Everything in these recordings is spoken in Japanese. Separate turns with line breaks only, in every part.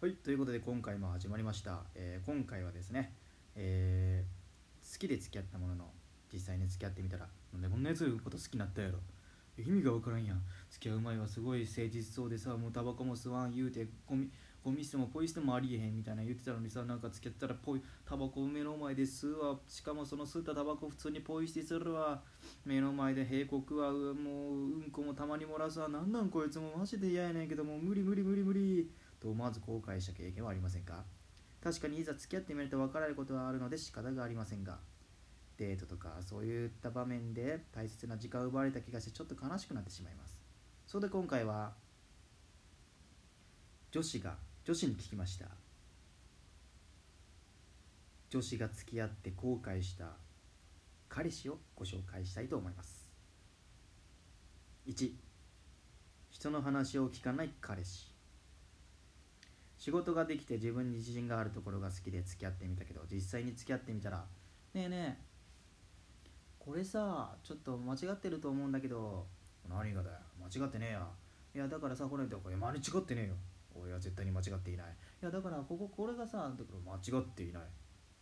はい、ということで今回も始まりました。えー今回はですね、えー好きで付き合ったものの実際に付き合ってみたらなんでこんなやつのこと好きになったやろ。意味がわからんやん。付き合う前はすごい誠実そうでさもうタバコも吸わん言うてゴミゴミ捨てもポイ捨てもありえへんみたいな言ってたのにさなんか付き合ったらポイタバコ目の前で吸うわ。しかもその吸ったタバコ普通にポイ捨てするわ。目の前で閉国はもううんこもたまに漏らすわ。なんなんこいつもマジで嫌やねんけどもう無理無理無理無理。と思わず後悔した経験はありませんか？確かにいざ付き合ってみると分かられることはあるので仕方がありませんが。デートとかそういった場面で大切な時間を奪われた気がしてちょっと悲しくなってしまいます。そこで今回は女子が女子に聞きました。女子が付き合って後悔した。彼氏をご紹介したいと思います。1人の話を聞かない彼氏。仕事ができて自分に自信があるところが好きで付き合ってみたけど実際に付き合ってみたら「ねえねえこれさちょっと間違ってると思うんだけど何がだよ間違ってねえや。いやだからさこれこれ間違ってねえよ。俺は絶対に間違っていない。いやだからこここれがさだから間違っていない。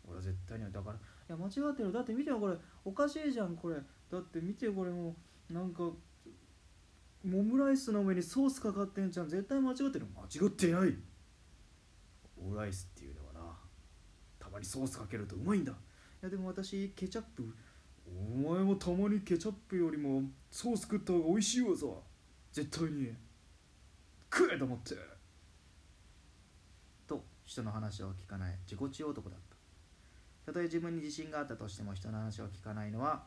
俺は絶対にだからいや間違ってる。だって見てよこれ。おかしいじゃんこれ。だって見てよこれもう。なんかモムライスの上にソースかかってんじゃん。絶対間違ってる。間違っていない。オムライスっていうのはなたまにソースかけるとうまいんだ。いやでも私ケチャップお前もたまにケチャップよりもソース食った方が美味しいわさ。絶対に。食えと思って。と人の話を聞かない。自己中男だった。たとえ自分に自信があったとしても人の話を聞かないのは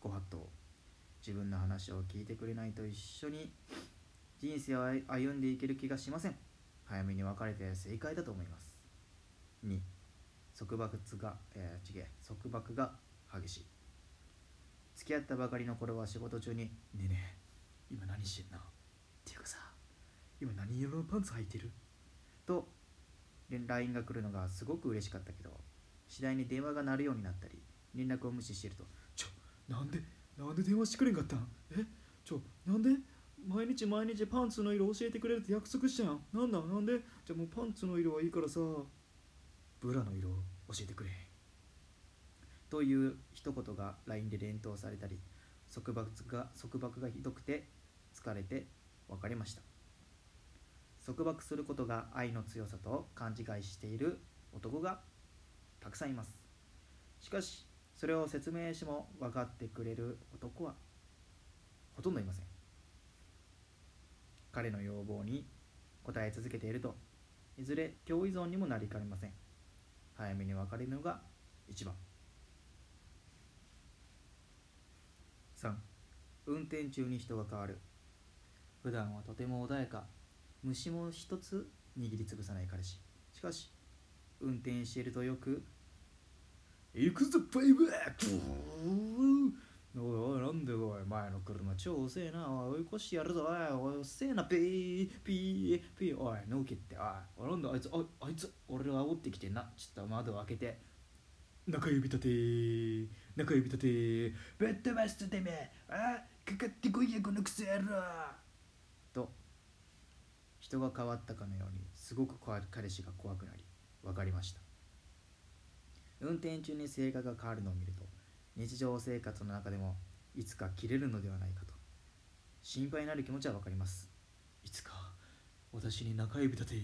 ご法度。自分の話を聞いてくれないと一緒に人生を歩んでいける気がしません。早めに別れて正解だと思います。2束縛が、えー、違え束縛が激しい。付き合ったばかりの頃は仕事中に「ねえねえ今何してんの?」っていうかさ今何色のパンツ履いてる？と LINE が来るのがすごく嬉しかったけど次第に電話が鳴るようになったり連絡を無視してると「ちょなんでなんで電話してくれんかったんえ？ちょなんで？毎日毎日パンツの色教えてくれるって約束したやん。なんだなんで？じゃあもうパンツの色はいいからさ。ブラの色教えてくれ。という一言が LINE で連投されたり束縛が束縛がひどくて疲れて別れました。束縛することが愛の強さと勘違いしている男がたくさんいます。しかしそれを説明しても分かってくれる男はほとんどいません。彼の要望に応え続けていると。いずれ共依存にもなりかねません。早めに別れるのが一番。3運転中に人が変わる。普段はとても穏やか。虫も一つ握りつぶさない彼氏。しかし運転しているとよく「行くぞバイバーおいおいなんでおい前の車超遅えなおい追い越してやるぞおいおい遅えなピーピーピーおいのけっておいおなんだあいつああいつ俺を煽ってきてんな。ちょっと窓を開けて。中指立て中指立てぶっ飛ばすとてめえ。あかかってこいやこのクソ野郎。と人が変わったかのようにすごく彼氏が怖くなり分かりました。運転中に性格が変わるのを見ると日常生活の中でもいつか切れるのではないかと。心配になる気持ちは分かります。いつか私に中指立て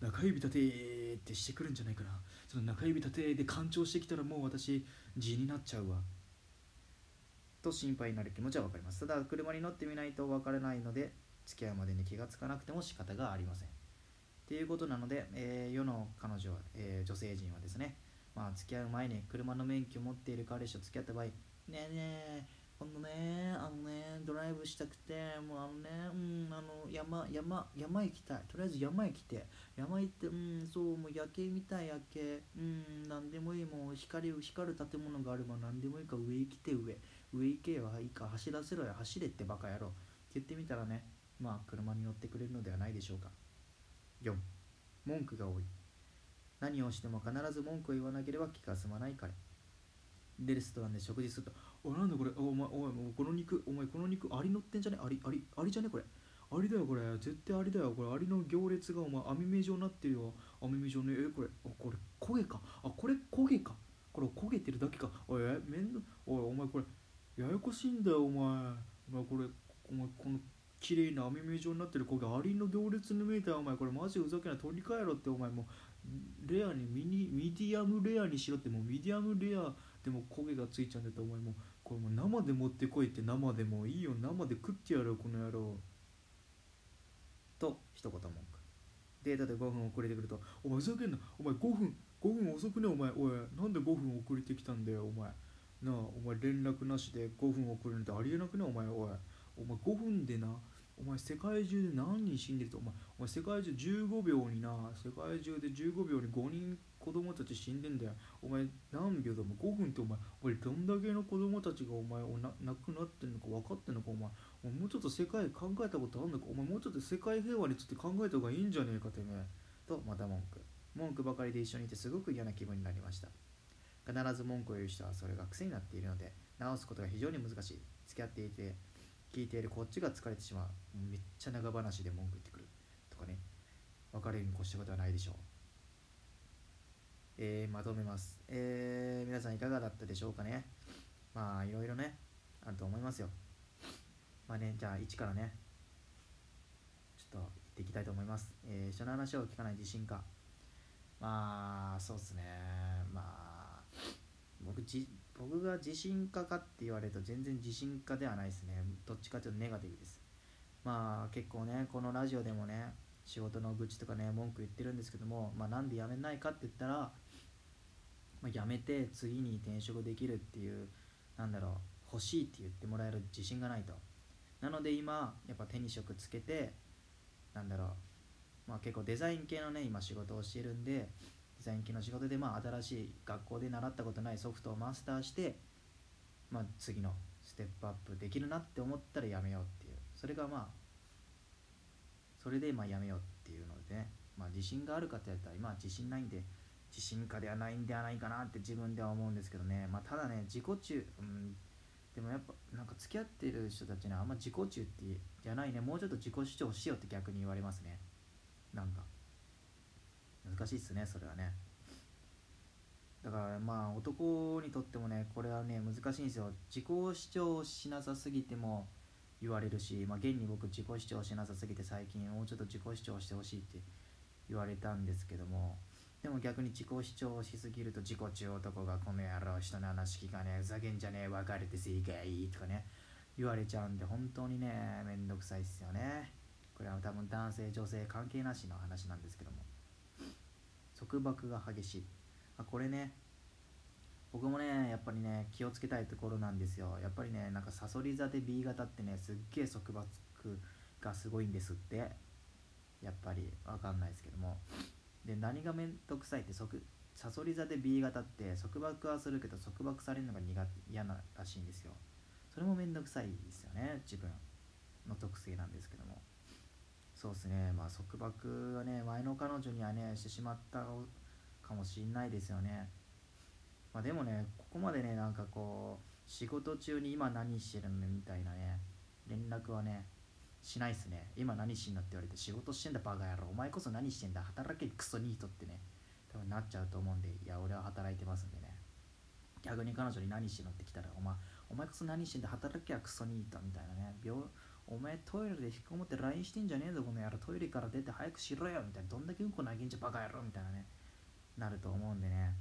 中指立てってしてくるんじゃないかな。その中指立てで干潮してきたらもう私地になっちゃうわ。と心配になる気持ちは分かります。ただ車に乗ってみないと分からないので付き合うまでに気がつかなくても仕方がありません。っていうことなので、えー世の彼女は、えー女性陣はですねまあ付き合う前に車の免許を持っている彼氏と付き合った場合ねえねえこのねあのねドライブしたくてもうあのねうんあの山山山行きたい。とりあえず山行きて。山行ってうんそうもう夜景見たい夜景。うん何でもいい。もう光る光る建物があれば何でもいいか。上行きて上。上行けよいいか。走らせろよ走れってバカ野郎。って言ってみたらねまあ車に乗ってくれるのではないでしょうか。4文句が多い。何をしても必ず文句を言わなければ気が済まない彼。でレストランで食事すると「おなんだこれお前おいもうこの肉お前この肉アリ乗ってんじゃね？アリアリアリじゃね？これアリだよこれ。絶対アリだよ。これアリの行列がお前網目状になってるよ。網目状ねえこれあこれ焦げか？あこれ焦げか？これ焦げてるだけか？おいえめんどおいお前これややこしいんだよお前。お前これお前この綺麗な網目状になってる焦げアリの行列に見えたよお前。これマジふざけない。取り替えろってお前。もうレアにミニミディアムレアにしろってもうミディアムレアでも焦げがついちゃうんだったらお前もうこれも生で持ってこいって生でもいいよ。生で食ってやるよこの野郎。と一言文句。データで5分遅れてくると「お前ふざけんなお前5分。5分遅くねお前？おいなんで5分遅れてきたんだよお前。なあお前連絡なしで5分遅れるなんてありえなくねお前おい。お前5分でな。お前世界中で何人死んでると？お前お前世界中15秒にな。世界中で15秒に5人子供たち死んでんだよ。お前何秒だ？も5分ってお前俺どんだけの子供たちがお前おな亡くなってんのか分かってんのかお前もうちょっと世界考えたことあんのか？お前もうちょっと世界平和について考えた方がいいんじゃねえかてめえ。とまた文句。文句ばかりで一緒にいてすごく嫌な気分になりました。必ず文句を言う人はそれが癖になっているので直すことが非常に難しい。付き合っていて聞いているこっちが疲れてしまう。めっちゃ長話で文句言ってくる。とかね。別れるに越したことはないでしょう。えー、まとめます、えー、皆さんいかがだったでしょうかね。まあいろいろねあると思いますよ。まあねじゃあ1からねちょっと言っていきたいと思います、えー、人の話を聞かない自信家まあそうっすね。まあ僕じ僕が自信家かって言われると全然自信家ではないですね。どっちかというとネガティブです。まあ結構ねこのラジオでもね仕事の愚痴とかね文句言ってるんですけどもまあなんで辞めないかって言ったら、まあ、辞めて次に転職できるっていうなんだろう欲しいって言ってもらえる自信がないと。なので今やっぱ手に職つけてなんだろうまあ結構デザイン系のね今仕事をしてるんでデザイン系の仕事でまあ新しい学校で習ったことないソフトをマスターしてまあ次のステップアップできるなって思ったらやめようっていう。それがまあそれでまあやめようっていうのでね。まあ自信があるかって言ったら今は自信ないんで自信家ではないんではないかなって自分では思うんですけどね。まあただね自己中うんでもやっぱなんか付き合ってる人たちにはあんま自己中ってじゃないね。もうちょっと自己主張しようって逆に言われますね。なんか。難しいっすねそれはね。だからまあ男にとってもねこれはね難しいんですよ。自己主張しなさすぎても言われるし、まあ、現に僕自己主張しなさすぎて最近もうちょっと自己主張してほしいって言われたんですけども。でも逆に自己主張しすぎると自己中男がこの野郎人の話聞かねえふざけんじゃねえ別れて正解とかね言われちゃうんで本当にねめんどくさいっすよね。これは多分男性女性関係なしの話なんですけども。束縛が激しい。あこれね僕もねやっぱりね気をつけたいところなんですよ。やっぱりねなんかサソリ座で B 型ってねすっげえ束縛がすごいんですって。やっぱりわかんないですけども。で何がめんどくさいって即サソリ座で B 型って束縛はするけど束縛されるのが苦嫌ならしいんですよ。それもめんどくさいですよね自分。の特性なんですけども。そうですね。まあ束縛はね前の彼女にはねしてしまったかもしんないですよね。まあでもねここまでねなんかこう仕事中に今何してるのみたいなね連絡はねしないっすね。今何してんのって言われて仕事してんだバカ野郎。お前こそ何してんだ。働けクソニートってね。多分なっちゃうと思うんでいや俺は働いてますんでね。逆に彼女に何してんのって来たらお前お前こそ何してんだ。働けやクソニートみたいなね。病お前トイレで引っこもって LINE してんじゃねえぞ。この野郎。トイレから出て早くしろよ。みたいな。どんだけうんこ投げんじゃバカ野郎みたいなね。なると思うんでね。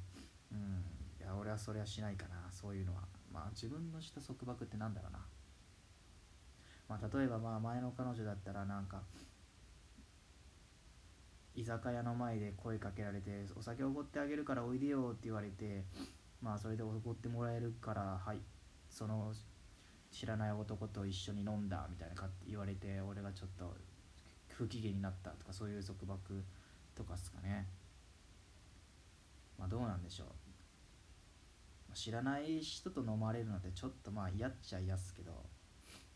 うん。いや俺はそれはしないかな。そういうのは。まあ自分のした束縛ってなんだろうな。まあ例えばまあ前の彼女だったらなんか居酒屋の前で声かけられてお酒おごってあげるからおいでよって言われてまあそれでおごってもらえるからはいその知らない男と一緒に飲んだみたいなか言われて俺がちょっと不機嫌になったとかそういう束縛とかっすかね。まあどうなんでしょう。知らない人と飲まれるのでちょっとまあ嫌っちゃ嫌っすけど。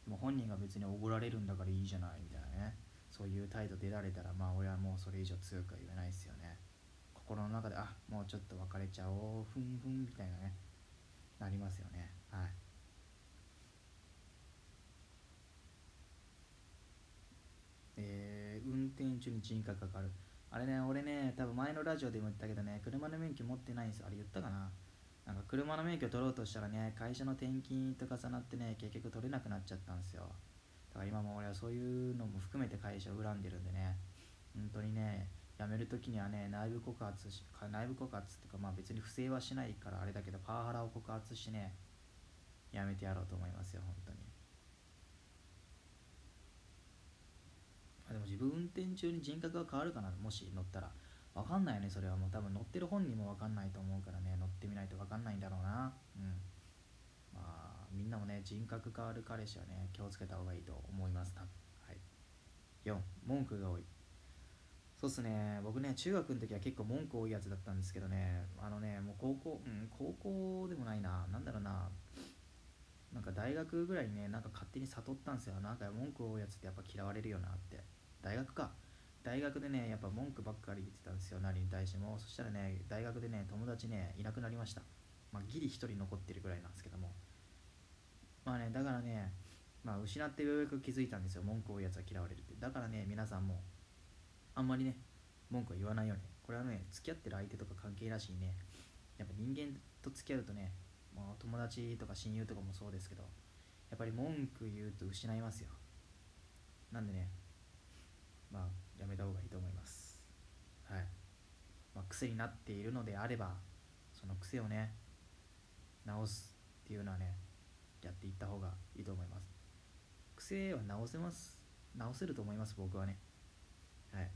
でも本人が別におごられるんだからいいじゃないみたいなね。そういう態度出られたらまあ俺はもうそれ以上強くは言えないですよね。心の中であもうちょっと別れちゃおうふんふんみたいなね。なりますよね。はい。えー運転中に人格が変わる。あれね俺ね多分前のラジオでも言ったけどね車の免許持ってないんですよ。あれ言ったかな？なんか車の免許取ろうとしたらね会社の転勤と重なってね結局取れなくなっちゃったんですよ。だから今も俺はそういうのも含めて会社を恨んでるんでね。本当にね辞める時にはね内部告発し内部告発っていうかまあ別に不正はしないからあれだけどパワハラを告発してねやめてやろうと思いますよ本当に。あでも自分運転中に人格が変わるかなもし乗ったら。わかんないねそれはもう。多分乗ってる本人もわかんないと思うからね。乗ってみないとわかんないんだろうな。うん。まあみんなもね人格変わる彼氏はね気をつけた方がいいと思います。多分。はい。4文句が多い。そうっすね。僕ね中学の時は結構文句多いやつだったんですけどね。あのねもう高校うん高校でもないな。なんだろうな。なんか大学ぐらいにねなんか勝手に悟ったんですよ。なんか文句多いやつってやっぱ嫌われるよなって。大学か。大学でねやっぱ文句ばっかり言ってたんですよ何に対しても。そしたらね大学でね友達ねいなくなりました。まあギリ1人残ってるぐらいなんですけども。まあねだからねまあ失ってようやく気づいたんですよ文句多いやつは嫌われるって。だからね皆さんもあんまりね文句は言わないように。これはね付き合ってる相手とか関係なしにねやっぱ人間と付き合うとねもう友達とか親友とかもそうですけどやっぱり文句言うと失いますよ。なんでねまあやめた方がいいと思います。はい、まあ、癖になっているのであればその癖をね直すっていうのはねやっていった方がいいと思います。癖は直せます。直せると思います僕はね。はい。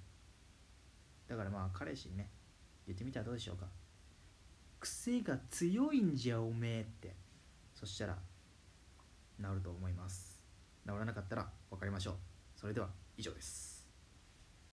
だからまあ彼氏にね言ってみたらどうでしょうか。癖が強いんじゃおめえって。そしたら治ると思います。治らなかったら分かりましょう。それでは以上です。